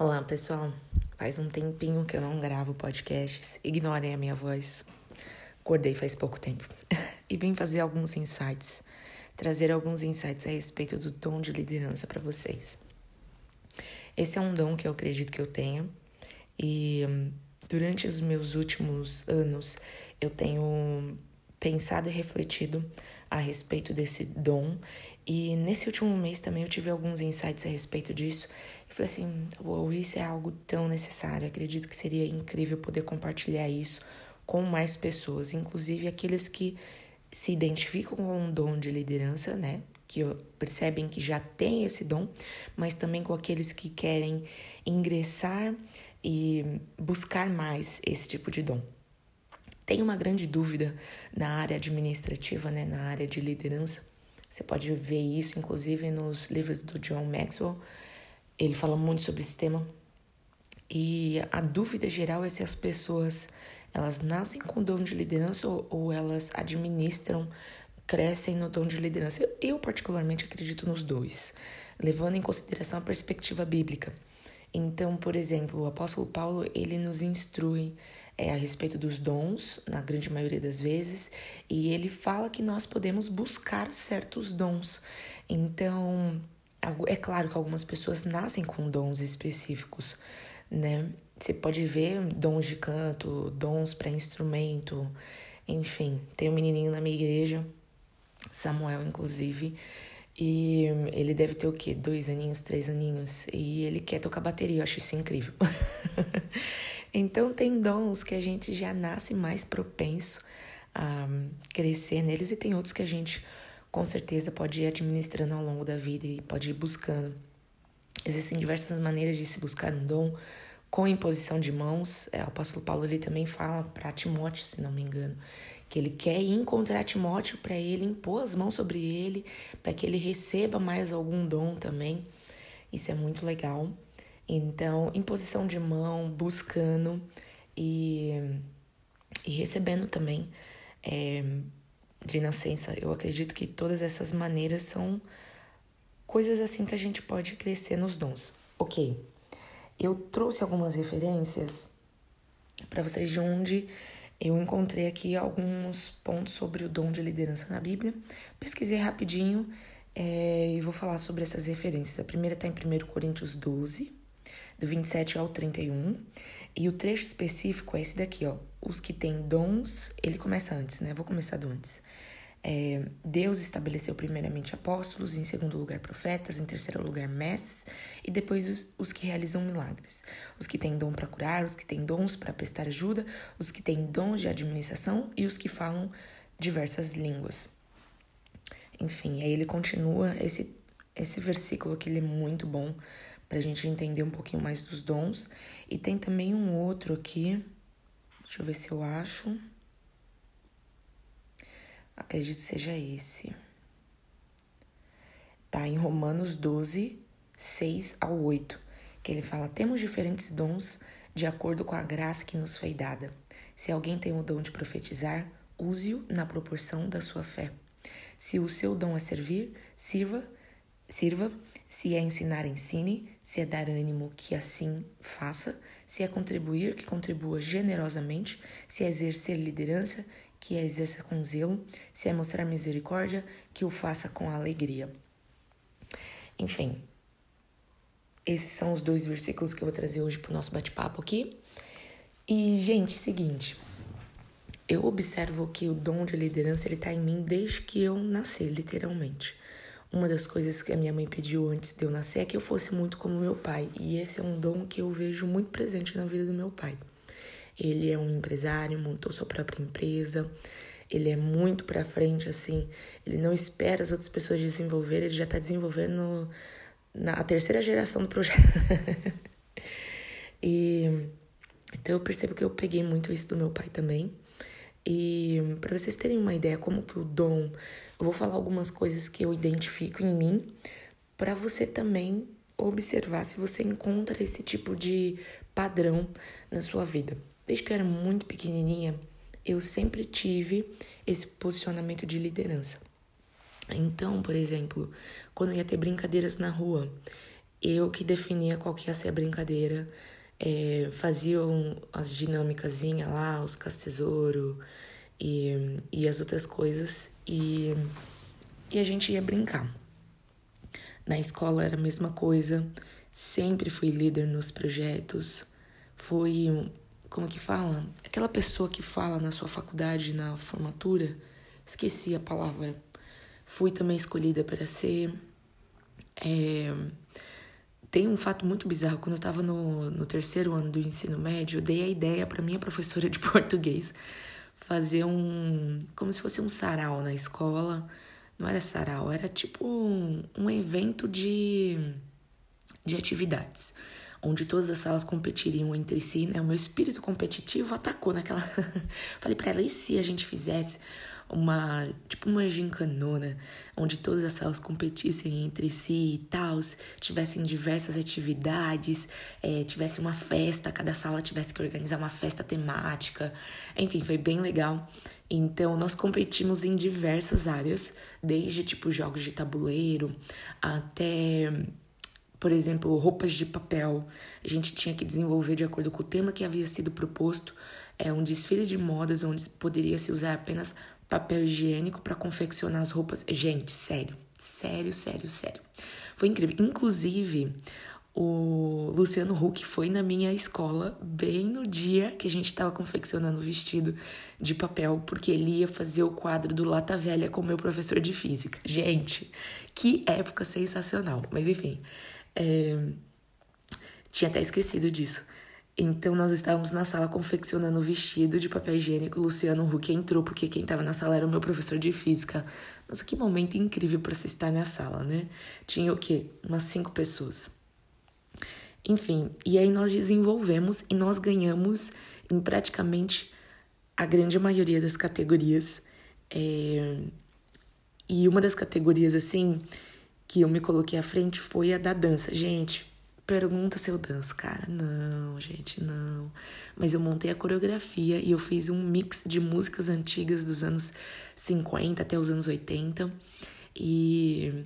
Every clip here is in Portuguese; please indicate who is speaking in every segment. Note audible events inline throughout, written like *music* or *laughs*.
Speaker 1: Olá, pessoal. Faz um tempinho que eu não gravo podcasts. Ignorem a minha voz. Acordei faz pouco tempo. *laughs* e vim fazer alguns insights, trazer alguns insights a respeito do dom de liderança para vocês. Esse é um dom que eu acredito que eu tenha e hum, durante os meus últimos anos eu tenho pensado e refletido a respeito desse dom. E nesse último mês também eu tive alguns insights a respeito disso. Eu falei assim: uou, isso é algo tão necessário. Acredito que seria incrível poder compartilhar isso com mais pessoas, inclusive aqueles que se identificam com um dom de liderança, né? Que percebem que já têm esse dom, mas também com aqueles que querem ingressar e buscar mais esse tipo de dom tem uma grande dúvida na área administrativa, né, na área de liderança. Você pode ver isso, inclusive, nos livros do John Maxwell. Ele fala muito sobre esse tema. E a dúvida geral é se as pessoas elas nascem com dom de liderança ou, ou elas administram, crescem no dom de liderança. Eu, eu, particularmente, acredito nos dois, levando em consideração a perspectiva bíblica. Então, por exemplo, o apóstolo Paulo, ele nos instrui é, a respeito dos dons, na grande maioria das vezes, e ele fala que nós podemos buscar certos dons. Então, é claro que algumas pessoas nascem com dons específicos, né? Você pode ver dons de canto, dons para instrumento, enfim. Tem um menininho na minha igreja, Samuel, inclusive, e ele deve ter o quê? Dois aninhos, três aninhos. E ele quer tocar bateria, eu acho isso incrível. *laughs* Então, tem dons que a gente já nasce mais propenso a crescer neles, e tem outros que a gente com certeza pode ir administrando ao longo da vida e pode ir buscando. Existem diversas maneiras de se buscar um dom com imposição de mãos. É, o apóstolo Paulo ele também fala para Timóteo, se não me engano, que ele quer encontrar Timóteo para ele impor as mãos sobre ele, para que ele receba mais algum dom também. Isso é muito legal. Então, em posição de mão, buscando e, e recebendo também é, de nascença. Eu acredito que todas essas maneiras são coisas assim que a gente pode crescer nos dons. Ok, eu trouxe algumas referências para vocês de onde eu encontrei aqui alguns pontos sobre o dom de liderança na Bíblia. Pesquisei rapidinho é, e vou falar sobre essas referências. A primeira está em 1 Coríntios 12, do 27 ao 31. E o trecho específico é esse daqui, ó. Os que têm dons, ele começa antes, né? Vou começar do antes. É, Deus estabeleceu primeiramente apóstolos, em segundo lugar profetas, em terceiro lugar mestres e depois os, os que realizam milagres. Os que têm dom para curar, os que têm dons para prestar ajuda, os que têm dons de administração e os que falam diversas línguas. Enfim, aí ele continua esse esse versículo que ele é muito bom para a gente entender um pouquinho mais dos dons. E tem também um outro aqui, deixa eu ver se eu acho. Acredito seja esse. Tá em Romanos 12, 6 ao 8, que ele fala: Temos diferentes dons de acordo com a graça que nos foi dada. Se alguém tem o dom de profetizar, use-o na proporção da sua fé. Se o seu dom é servir, sirva, sirva. Se é ensinar, ensine. Se é dar ânimo, que assim faça. Se é contribuir, que contribua generosamente. Se é exercer liderança, que a exerça com zelo. Se é mostrar misericórdia, que o faça com alegria. Enfim, esses são os dois versículos que eu vou trazer hoje para o nosso bate-papo aqui. E, gente, seguinte, eu observo que o dom de liderança ele está em mim desde que eu nasci, literalmente. Uma das coisas que a minha mãe pediu antes de eu nascer é que eu fosse muito como meu pai, e esse é um dom que eu vejo muito presente na vida do meu pai. Ele é um empresário, montou sua própria empresa, ele é muito para frente, assim, ele não espera as outras pessoas desenvolverem, ele já está desenvolvendo na a terceira geração do projeto. *laughs* e então eu percebo que eu peguei muito isso do meu pai também. E para vocês terem uma ideia como que o dom, eu vou falar algumas coisas que eu identifico em mim para você também observar se você encontra esse tipo de padrão na sua vida. Desde que eu era muito pequenininha, eu sempre tive esse posicionamento de liderança. Então, por exemplo, quando ia ter brincadeiras na rua, eu que definia qual que ia ser a brincadeira, é, as dinâmicas lá, os castesouro e, e as outras coisas, e, e a gente ia brincar. Na escola era a mesma coisa, sempre fui líder nos projetos, fui, como que fala? Aquela pessoa que fala na sua faculdade, na formatura, esqueci a palavra. Fui também escolhida para ser. É, tem um fato muito bizarro. Quando eu estava no, no terceiro ano do ensino médio, eu dei a ideia para minha professora de *laughs* português fazer um. como se fosse um sarau na escola não era sarau, era tipo um, um evento de, de atividades, onde todas as salas competiriam entre si, né? O meu espírito competitivo atacou naquela. *laughs* Falei para ela, e se a gente fizesse uma tipo uma gincanona onde todas as salas competissem entre si e tal, tivessem diversas atividades, é, tivesse uma festa, cada sala tivesse que organizar uma festa temática, enfim, foi bem legal. Então, nós competimos em diversas áreas, desde tipo jogos de tabuleiro até, por exemplo, roupas de papel. A gente tinha que desenvolver de acordo com o tema que havia sido proposto, é um desfile de modas onde poderia se usar apenas papel higiênico para confeccionar as roupas. Gente, sério, sério, sério, sério. Foi incrível. Inclusive, o Luciano Huck foi na minha escola bem no dia que a gente estava confeccionando o vestido de papel, porque ele ia fazer o quadro do Lata Velha com o meu professor de física. Gente, que época sensacional! Mas enfim, é... tinha até esquecido disso. Então nós estávamos na sala confeccionando o vestido de papel higiênico. O Luciano Huck entrou porque quem estava na sala era o meu professor de física. Nossa, que momento incrível para se estar na sala, né? Tinha o quê? Umas cinco pessoas. Enfim, e aí nós desenvolvemos e nós ganhamos em praticamente a grande maioria das categorias. É... E uma das categorias, assim, que eu me coloquei à frente foi a da dança. Gente, pergunta se eu danço, cara. Não, gente, não. Mas eu montei a coreografia e eu fiz um mix de músicas antigas dos anos 50 até os anos 80. E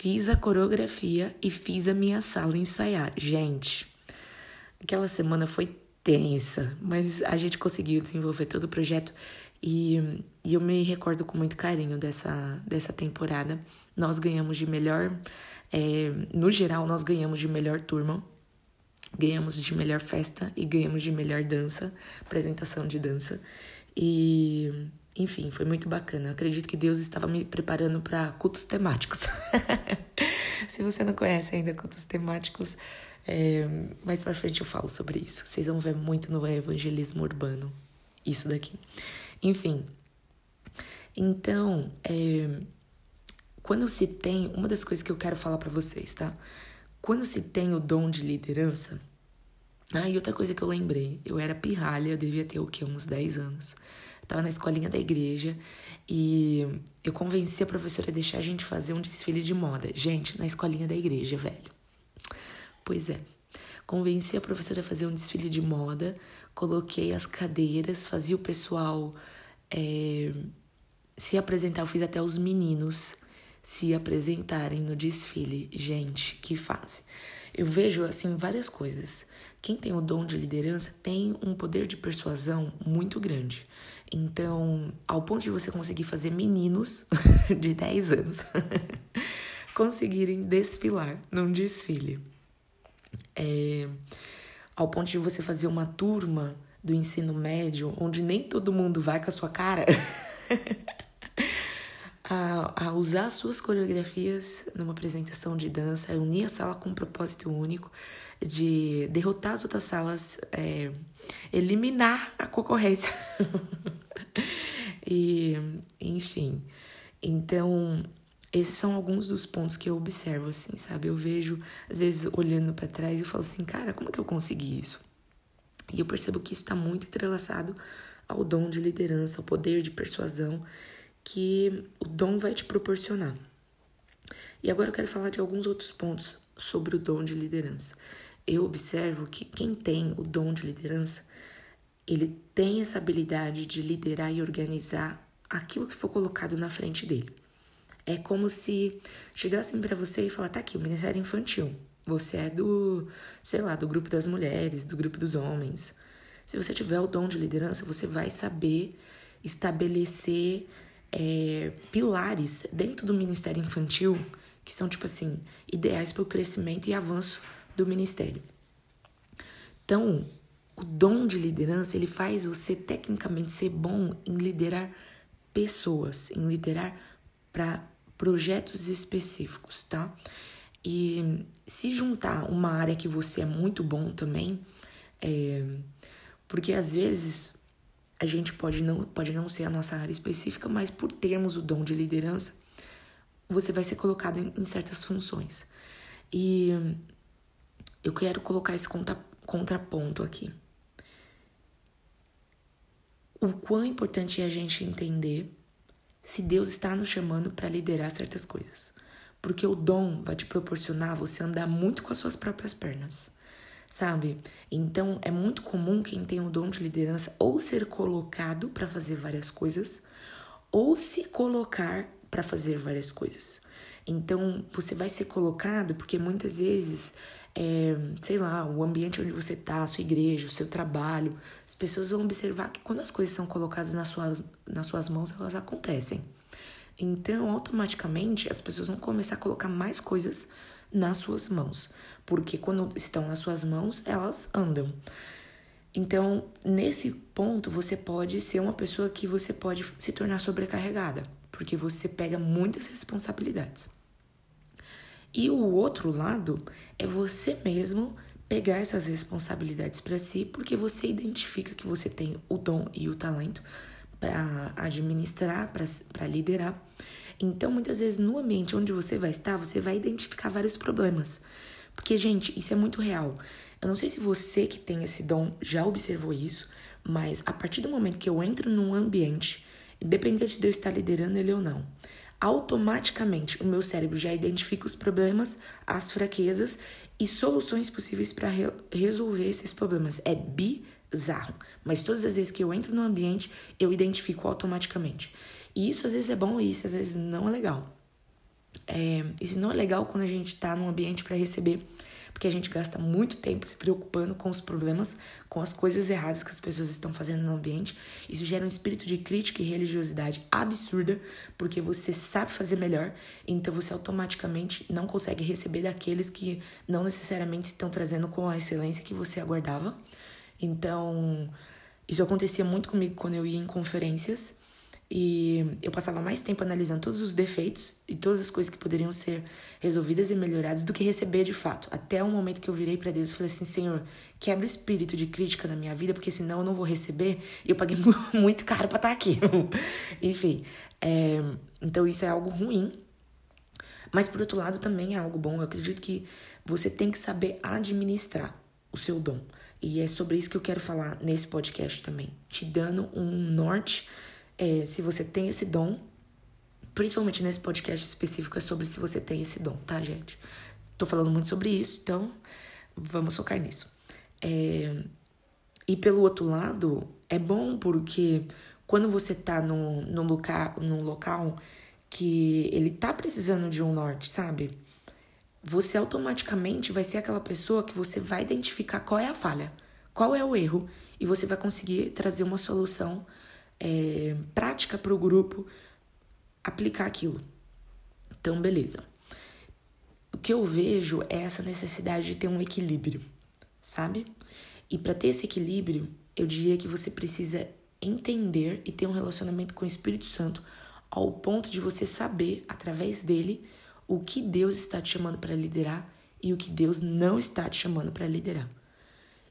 Speaker 1: Fiz a coreografia e fiz a minha sala ensaiar. Gente, aquela semana foi tensa, mas a gente conseguiu desenvolver todo o projeto e, e eu me recordo com muito carinho dessa, dessa temporada. Nós ganhamos de melhor, é, no geral, nós ganhamos de melhor turma, ganhamos de melhor festa e ganhamos de melhor dança, apresentação de dança. E enfim, foi muito bacana. Eu acredito que Deus estava me preparando para cultos temáticos. *laughs* Se você não conhece ainda cultos temáticos, é, mais para frente eu falo sobre isso. Vocês vão ver muito no evangelismo urbano isso daqui. Enfim, então, é, quando se tem, uma das coisas que eu quero falar para vocês, tá? Quando se tem o dom de liderança, ah, e outra coisa que eu lembrei, eu era pirralha, eu devia ter o quê? Uns 10 anos. Tava na escolinha da igreja e eu convenci a professora a deixar a gente fazer um desfile de moda. Gente, na escolinha da igreja, velho. Pois é. Convenci a professora a fazer um desfile de moda, coloquei as cadeiras, fazia o pessoal é, se apresentar. Eu fiz até os meninos se apresentarem no desfile. Gente, que fase. Eu vejo, assim, várias coisas. Quem tem o dom de liderança tem um poder de persuasão muito grande. Então, ao ponto de você conseguir fazer meninos *laughs* de 10 anos *laughs* conseguirem desfilar num desfile. É, ao ponto de você fazer uma turma do ensino médio onde nem todo mundo vai com a sua cara. *laughs* a, a, usar suas coreografias numa apresentação de dança, unir a sala com um propósito único de derrotar as outras salas, é, eliminar a concorrência. *laughs* e, enfim, então esses são alguns dos pontos que eu observo, assim, sabe? Eu vejo, às vezes, olhando para trás, eu falo assim, cara, como que eu consegui isso? E eu percebo que isso está muito entrelaçado ao dom de liderança, ao poder de persuasão que o dom vai te proporcionar. E agora eu quero falar de alguns outros pontos sobre o dom de liderança. Eu observo que quem tem o dom de liderança ele tem essa habilidade de liderar e organizar aquilo que for colocado na frente dele. É como se chegassem para você e falar: tá aqui, o Ministério Infantil. Você é do, sei lá, do grupo das mulheres, do grupo dos homens. Se você tiver o dom de liderança, você vai saber estabelecer é, pilares dentro do ministério infantil que são, tipo assim, ideais para o crescimento e avanço do ministério. Então, o dom de liderança, ele faz você tecnicamente ser bom em liderar pessoas, em liderar para projetos específicos, tá? E se juntar uma área que você é muito bom também, é, porque às vezes a gente pode não, pode não ser a nossa área específica, mas por termos o dom de liderança, você vai ser colocado em, em certas funções. E eu quero colocar esse contra, contraponto aqui. O quão importante é a gente entender se Deus está nos chamando para liderar certas coisas. Porque o dom vai te proporcionar você andar muito com as suas próprias pernas, sabe? Então é muito comum quem tem o dom de liderança ou ser colocado para fazer várias coisas ou se colocar para fazer várias coisas. Então você vai ser colocado porque muitas vezes é, sei lá, o ambiente onde você está, a sua igreja, o seu trabalho, as pessoas vão observar que quando as coisas são colocadas nas suas, nas suas mãos, elas acontecem. Então, automaticamente, as pessoas vão começar a colocar mais coisas nas suas mãos, porque quando estão nas suas mãos, elas andam. Então, nesse ponto, você pode ser uma pessoa que você pode se tornar sobrecarregada, porque você pega muitas responsabilidades. E o outro lado é você mesmo pegar essas responsabilidades para si, porque você identifica que você tem o dom e o talento para administrar, para liderar. Então, muitas vezes, no ambiente onde você vai estar, você vai identificar vários problemas. Porque, gente, isso é muito real. Eu não sei se você que tem esse dom já observou isso, mas a partir do momento que eu entro num ambiente, independente de eu estar liderando ele ou não, automaticamente o meu cérebro já identifica os problemas, as fraquezas e soluções possíveis para re resolver esses problemas. É bizarro, mas todas as vezes que eu entro no ambiente, eu identifico automaticamente. E isso às vezes é bom e isso às vezes não é legal. É, isso não é legal quando a gente está num ambiente para receber porque a gente gasta muito tempo se preocupando com os problemas, com as coisas erradas que as pessoas estão fazendo no ambiente. Isso gera um espírito de crítica e religiosidade absurda, porque você sabe fazer melhor, então você automaticamente não consegue receber daqueles que não necessariamente estão trazendo com a excelência que você aguardava. Então, isso acontecia muito comigo quando eu ia em conferências e eu passava mais tempo analisando todos os defeitos e todas as coisas que poderiam ser resolvidas e melhoradas do que receber de fato. Até o momento que eu virei para Deus e falei assim: Senhor, quebra o espírito de crítica na minha vida, porque senão eu não vou receber. E eu paguei *laughs* muito caro para estar tá aqui. *laughs* Enfim, é, então isso é algo ruim. Mas por outro lado também é algo bom. Eu acredito que você tem que saber administrar o seu dom. E é sobre isso que eu quero falar nesse podcast também, te dando um norte é, se você tem esse dom, principalmente nesse podcast específico, é sobre se você tem esse dom, tá, gente? Tô falando muito sobre isso, então vamos focar nisso. É, e pelo outro lado, é bom porque quando você tá no, no, local, no local que ele tá precisando de um norte, sabe? Você automaticamente vai ser aquela pessoa que você vai identificar qual é a falha, qual é o erro, e você vai conseguir trazer uma solução é, prática para o grupo aplicar aquilo. Então, beleza. O que eu vejo é essa necessidade de ter um equilíbrio, sabe? E para ter esse equilíbrio, eu diria que você precisa entender e ter um relacionamento com o Espírito Santo ao ponto de você saber, através dele, o que Deus está te chamando para liderar e o que Deus não está te chamando para liderar.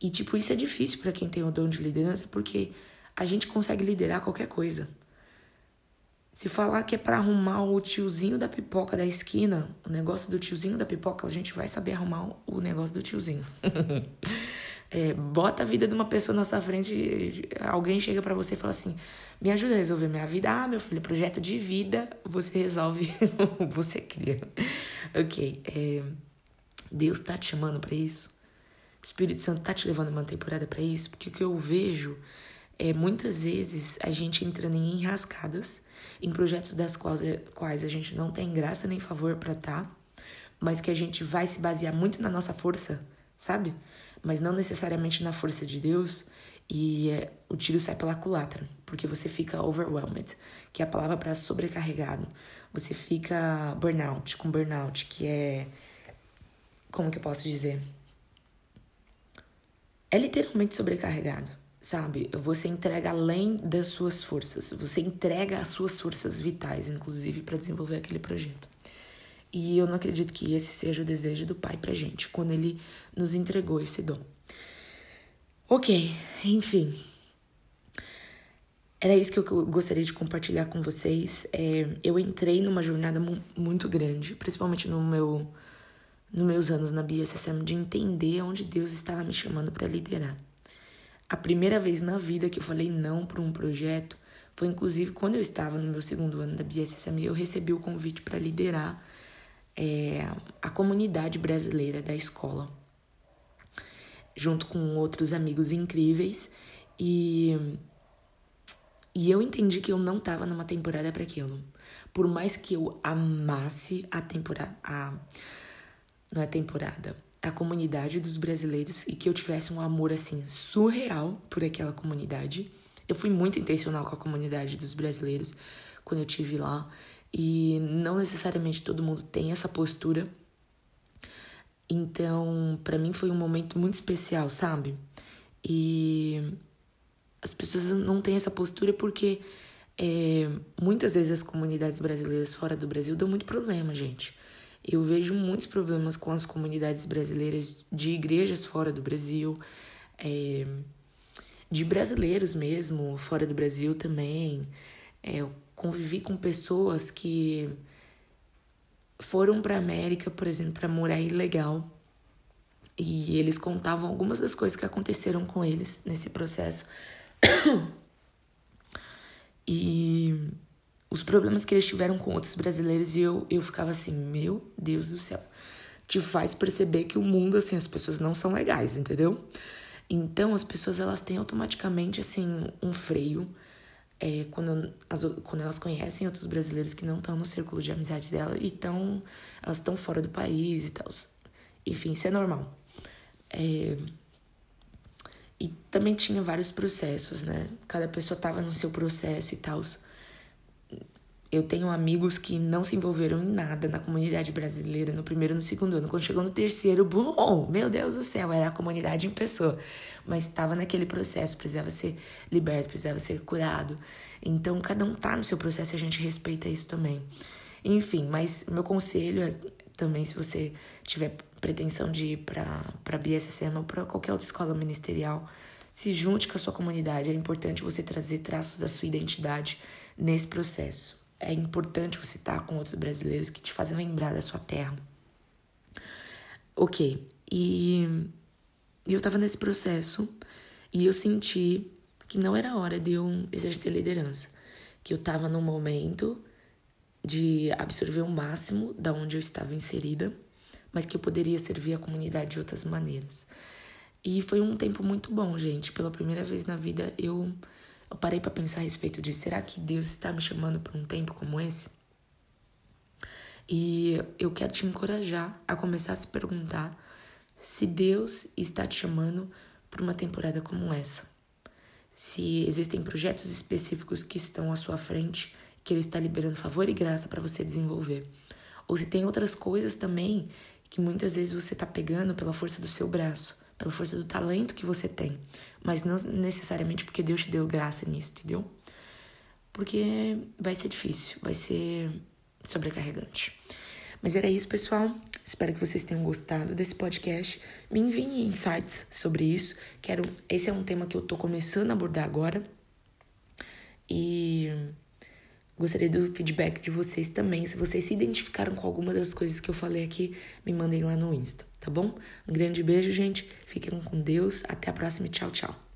Speaker 1: E, tipo, isso é difícil para quem tem o dom de liderança, porque a gente consegue liderar qualquer coisa. Se falar que é para arrumar o tiozinho da pipoca da esquina, o negócio do tiozinho da pipoca, a gente vai saber arrumar o negócio do tiozinho. *laughs* é, bota a vida de uma pessoa na sua frente, alguém chega para você e fala assim: me ajuda a resolver minha vida. Ah, meu filho, projeto de vida, você resolve, *laughs* você cria. ok. É, Deus tá te chamando para isso? O Espírito Santo tá te levando uma temporada para isso? Porque o que eu vejo é, muitas vezes a gente entrando em enrascadas, em projetos das quais, quais a gente não tem graça nem favor para estar, tá, mas que a gente vai se basear muito na nossa força, sabe? Mas não necessariamente na força de Deus. E é, o tiro sai pela culatra, porque você fica overwhelmed, que é a palavra para sobrecarregado. Você fica burnout, com burnout, que é. Como que eu posso dizer? É literalmente sobrecarregado, sabe? Você entrega além das suas forças. Você entrega as suas forças vitais, inclusive, para desenvolver aquele projeto. E eu não acredito que esse seja o desejo do Pai pra gente, quando ele nos entregou esse dom. Ok, enfim. Era isso que eu gostaria de compartilhar com vocês. É, eu entrei numa jornada mu muito grande, principalmente no meu, nos meus anos na BSSM, de entender onde Deus estava me chamando para liderar. A primeira vez na vida que eu falei não para um projeto foi, inclusive, quando eu estava no meu segundo ano da BSSM, eu recebi o convite para liderar é, a comunidade brasileira da escola, junto com outros amigos incríveis. E, e eu entendi que eu não estava numa temporada para aquilo. Por mais que eu amasse a temporada. A, não é temporada. A comunidade dos brasileiros e que eu tivesse um amor assim surreal por aquela comunidade. Eu fui muito intencional com a comunidade dos brasileiros quando eu tive lá. E não necessariamente todo mundo tem essa postura. Então, para mim foi um momento muito especial, sabe? E as pessoas não têm essa postura porque é, muitas vezes as comunidades brasileiras fora do Brasil dão muito problema, gente. Eu vejo muitos problemas com as comunidades brasileiras de igrejas fora do Brasil, é, de brasileiros mesmo fora do Brasil também. É, convivi com pessoas que foram para América, por exemplo, para morar ilegal. E eles contavam algumas das coisas que aconteceram com eles nesse processo. *coughs* e os problemas que eles tiveram com outros brasileiros e eu, eu ficava assim, meu Deus do céu. Te faz perceber que o mundo, assim, as pessoas não são legais, entendeu? Então, as pessoas, elas têm automaticamente, assim, um freio é, quando, as, quando elas conhecem outros brasileiros que não estão no círculo de amizade dela e tão, elas estão fora do país e tal. Enfim, isso é normal. É, e também tinha vários processos, né? Cada pessoa tava no seu processo e tal. Eu tenho amigos que não se envolveram em nada na comunidade brasileira no primeiro e no segundo ano. Quando chegou no terceiro, bom, meu Deus do céu, era a comunidade em pessoa. Mas estava naquele processo, precisava ser liberto, precisava ser curado. Então, cada um tá no seu processo e a gente respeita isso também. Enfim, mas meu conselho é também, se você tiver pretensão de ir para para BSSM ou para qualquer outra escola ministerial, se junte com a sua comunidade. É importante você trazer traços da sua identidade nesse processo é importante você estar com outros brasileiros que te fazem lembrar da sua terra. Ok, e eu tava nesse processo e eu senti que não era hora de eu exercer liderança, que eu tava num momento de absorver o máximo da onde eu estava inserida, mas que eu poderia servir a comunidade de outras maneiras. E foi um tempo muito bom, gente. Pela primeira vez na vida eu eu parei para pensar a respeito disso. Será que Deus está me chamando para um tempo como esse? E eu quero te encorajar a começar a se perguntar se Deus está te chamando para uma temporada como essa. Se existem projetos específicos que estão à sua frente, que Ele está liberando favor e graça para você desenvolver. Ou se tem outras coisas também que muitas vezes você está pegando pela força do seu braço pela força do talento que você tem, mas não necessariamente porque Deus te deu graça nisso, entendeu? Porque vai ser difícil, vai ser sobrecarregante. Mas era isso, pessoal. Espero que vocês tenham gostado desse podcast. Me enviem insights sobre isso. Quero, esse é um tema que eu tô começando a abordar agora. E Gostaria do feedback de vocês também. Se vocês se identificaram com alguma das coisas que eu falei aqui, me mandem lá no Insta, tá bom? Um grande beijo, gente. Fiquem com Deus. Até a próxima tchau, tchau.